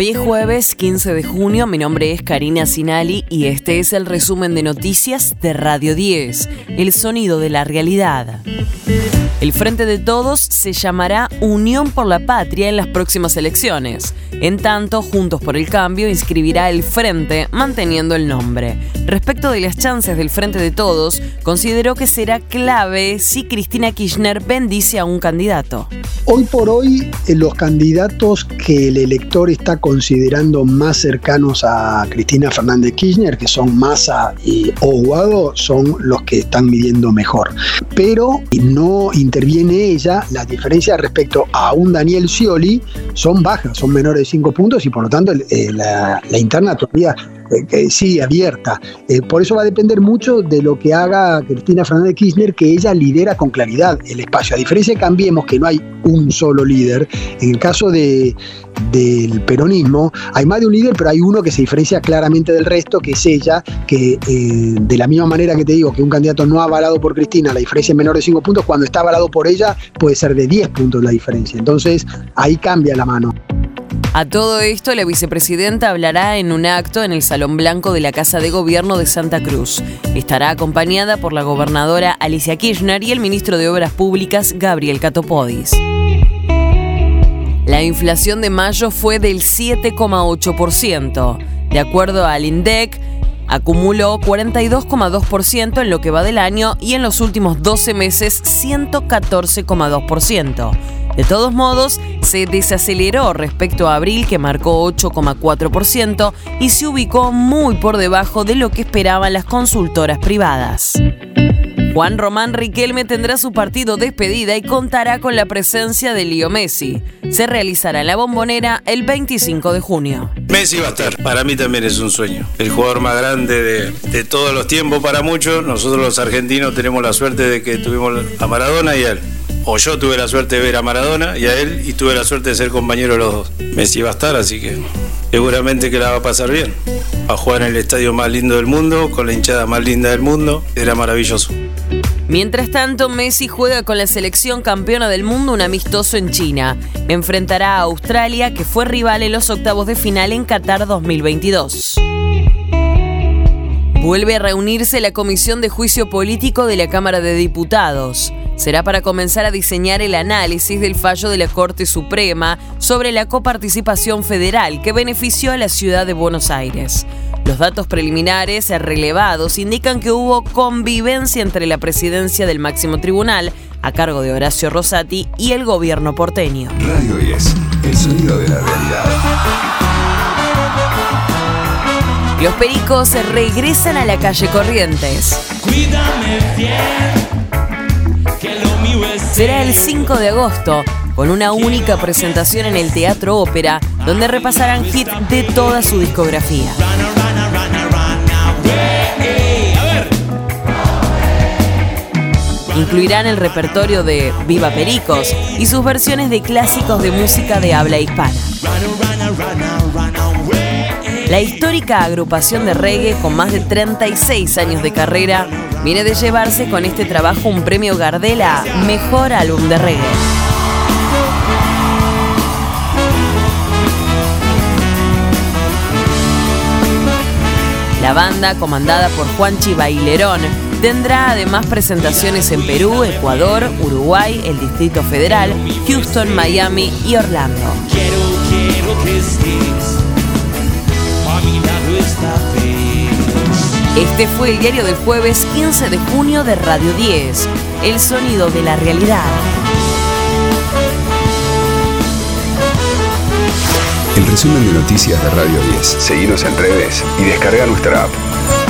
Hoy es jueves 15 de junio, mi nombre es Karina Sinali y este es el resumen de noticias de Radio 10, El Sonido de la Realidad. El Frente de Todos se llamará Unión por la Patria en las próximas elecciones. En tanto, Juntos por el Cambio inscribirá el Frente manteniendo el nombre. Respecto de las chances del Frente de Todos, consideró que será clave si Cristina Kirchner bendice a un candidato. Hoy por hoy, eh, los candidatos que el elector está considerando más cercanos a Cristina Fernández Kirchner, que son Massa y Oguado, son los que están midiendo mejor. Pero no interviene ella, las diferencias respecto a un Daniel Scioli son bajas, son menores de 5 puntos y por lo tanto eh, la, la interna todavía sí, abierta. Eh, por eso va a depender mucho de lo que haga Cristina Fernández Kirchner, que ella lidera con claridad el espacio. A diferencia de Cambiemos, que no hay un solo líder, en el caso de, del peronismo hay más de un líder, pero hay uno que se diferencia claramente del resto, que es ella, que eh, de la misma manera que te digo que un candidato no ha avalado por Cristina, la diferencia es menor de 5 puntos, cuando está avalado por ella puede ser de 10 puntos la diferencia. Entonces ahí cambia la mano. A todo esto, la vicepresidenta hablará en un acto en el Salón Blanco de la Casa de Gobierno de Santa Cruz. Estará acompañada por la gobernadora Alicia Kirchner y el ministro de Obras Públicas, Gabriel Catopodis. La inflación de mayo fue del 7,8%. De acuerdo al INDEC, acumuló 42,2% en lo que va del año y en los últimos 12 meses 114,2%. De todos modos, se desaceleró respecto a abril que marcó 8,4% y se ubicó muy por debajo de lo que esperaban las consultoras privadas. Juan Román Riquelme tendrá su partido despedida y contará con la presencia de Leo Messi. Se realizará en la bombonera el 25 de junio. Messi va a estar. Para mí también es un sueño. El jugador más grande de, de todos los tiempos para muchos. Nosotros los argentinos tenemos la suerte de que tuvimos a Maradona y a él o yo tuve la suerte de ver a Maradona y a él y tuve la suerte de ser compañero de los dos. Messi va a estar, así que seguramente que la va a pasar bien. Va a jugar en el estadio más lindo del mundo, con la hinchada más linda del mundo, era maravilloso. Mientras tanto, Messi juega con la selección campeona del mundo un amistoso en China. Enfrentará a Australia, que fue rival en los octavos de final en Qatar 2022. Vuelve a reunirse la Comisión de Juicio Político de la Cámara de Diputados será para comenzar a diseñar el análisis del fallo de la Corte Suprema sobre la coparticipación federal que benefició a la ciudad de Buenos Aires. Los datos preliminares relevados indican que hubo convivencia entre la presidencia del máximo tribunal, a cargo de Horacio Rosati, y el gobierno porteño. Radio 10, el sonido de la realidad. Los pericos regresan a la calle Corrientes. Cuídame bien será el 5 de agosto con una única presentación en el Teatro Ópera donde repasarán hits de toda su discografía. Incluirán el repertorio de Viva Pericos y sus versiones de clásicos de música de habla hispana. La histórica agrupación de reggae con más de 36 años de carrera viene de llevarse con este trabajo un premio Gardela Mejor Álbum de Reggae. La banda, comandada por Juanchi Bailerón, tendrá además presentaciones en Perú, Ecuador, Uruguay, el Distrito Federal, Houston, Miami y Orlando. Quiero, quiero que estés, este fue el diario del jueves 15 de junio de Radio 10, El sonido de la realidad. El resumen de noticias de Radio 10. Seguimos en redes y descarga nuestra app.